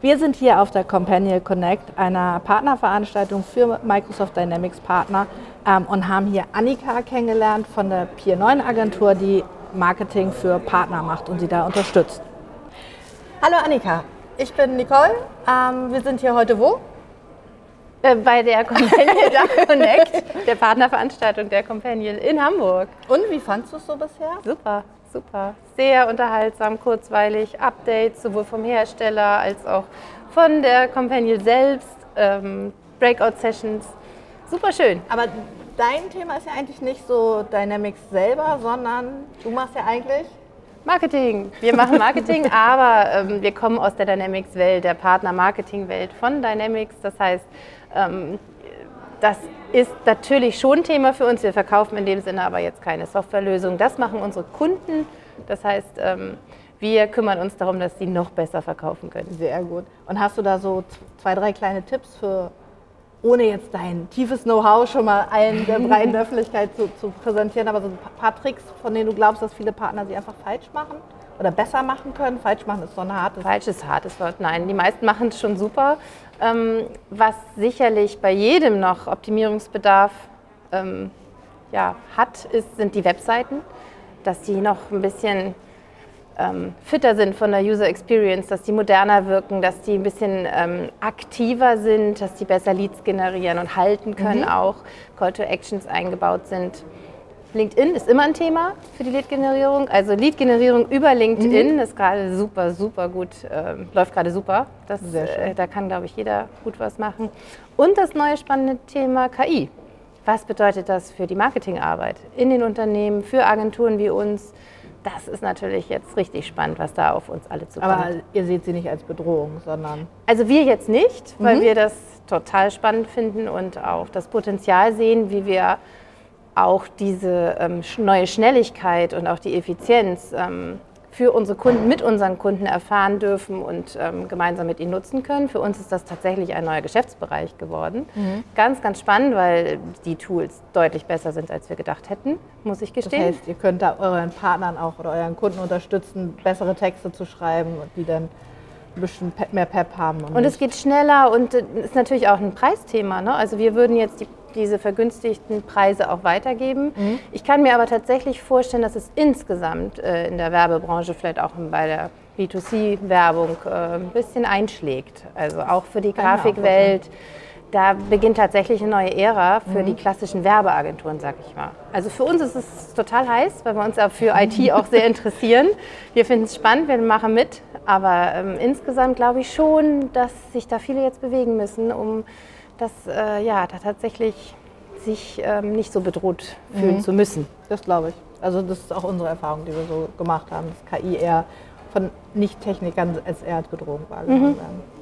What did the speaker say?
Wir sind hier auf der Companion Connect, einer Partnerveranstaltung für Microsoft Dynamics Partner ähm, und haben hier Annika kennengelernt von der Pier 9 Agentur, die Marketing für Partner macht und sie da unterstützt. Hallo Annika, ich bin Nicole. Ähm, wir sind hier heute wo? Äh, bei der Companion Connect, der Partnerveranstaltung der Companion in Hamburg. Und wie fandest du es so bisher? Super, super. Sehr unterhaltsam, kurzweilig, Updates sowohl vom Hersteller als auch von der Companion selbst, ähm, Breakout-Sessions. Super schön. Aber dein Thema ist ja eigentlich nicht so Dynamics selber, sondern du machst ja eigentlich Marketing. Wir machen Marketing, aber ähm, wir kommen aus der Dynamics-Welt, der Partner-Marketing-Welt von Dynamics. Das heißt, ähm, das ist natürlich schon Thema für uns. Wir verkaufen in dem Sinne aber jetzt keine Softwarelösung. Das machen unsere Kunden. Das heißt, ähm, wir kümmern uns darum, dass sie noch besser verkaufen können. Sehr gut. Und hast du da so zwei, drei kleine Tipps für, ohne jetzt dein tiefes Know-how schon mal allen der breiten Öffentlichkeit zu, zu, präsentieren, aber so ein paar Tricks, von denen du glaubst, dass viele Partner sie einfach falsch machen oder besser machen können? Falsch machen ist so ein hartes Falsch ist hartes Wort. Nein, die meisten machen es schon super. Ähm, was sicherlich bei jedem noch Optimierungsbedarf ähm, ja, hat, ist, sind die Webseiten, dass die noch ein bisschen ähm, fitter sind von der User Experience, dass die moderner wirken, dass die ein bisschen ähm, aktiver sind, dass die besser Leads generieren und halten können mhm. auch, Call to Actions eingebaut sind. LinkedIn ist immer ein Thema für die Lead-Generierung. Also Lead-Generierung über LinkedIn mhm. ist gerade super, super gut, äh, läuft gerade super. Das, äh, da kann, glaube ich, jeder gut was machen. Und das neue spannende Thema KI. Was bedeutet das für die Marketingarbeit in den Unternehmen, für Agenturen wie uns? Das ist natürlich jetzt richtig spannend, was da auf uns alle zukommt. Aber ihr seht sie nicht als Bedrohung, sondern. Also wir jetzt nicht, weil mhm. wir das total spannend finden und auch das Potenzial sehen, wie wir auch diese ähm, neue Schnelligkeit und auch die Effizienz ähm, für unsere Kunden, mit unseren Kunden erfahren dürfen und ähm, gemeinsam mit ihnen nutzen können. Für uns ist das tatsächlich ein neuer Geschäftsbereich geworden. Mhm. Ganz, ganz spannend, weil die Tools deutlich besser sind, als wir gedacht hätten, muss ich gestehen. Das heißt, ihr könnt da euren Partnern auch oder euren Kunden unterstützen, bessere Texte zu schreiben, die dann ein bisschen mehr Pep haben. Und, und es geht schneller und äh, ist natürlich auch ein Preisthema. Ne? Also wir würden jetzt die diese vergünstigten Preise auch weitergeben. Mhm. Ich kann mir aber tatsächlich vorstellen, dass es insgesamt äh, in der Werbebranche, vielleicht auch bei der B2C-Werbung, äh, ein bisschen einschlägt. Also auch für die Grafikwelt. Da beginnt tatsächlich eine neue Ära für mhm. die klassischen Werbeagenturen, sag ich mal. Also für uns ist es total heiß, weil wir uns auch für IT auch sehr interessieren. Wir finden es spannend, wir machen mit. Aber ähm, insgesamt glaube ich schon, dass sich da viele jetzt bewegen müssen, um dass äh, ja, da tatsächlich sich ähm, nicht so bedroht fühlen mhm. zu müssen. Das glaube ich. Also das ist auch unsere Erfahrung, die wir so gemacht haben, dass KI eher von Nicht-Technikern als eher als Bedrohung wahrgenommen mhm. werden.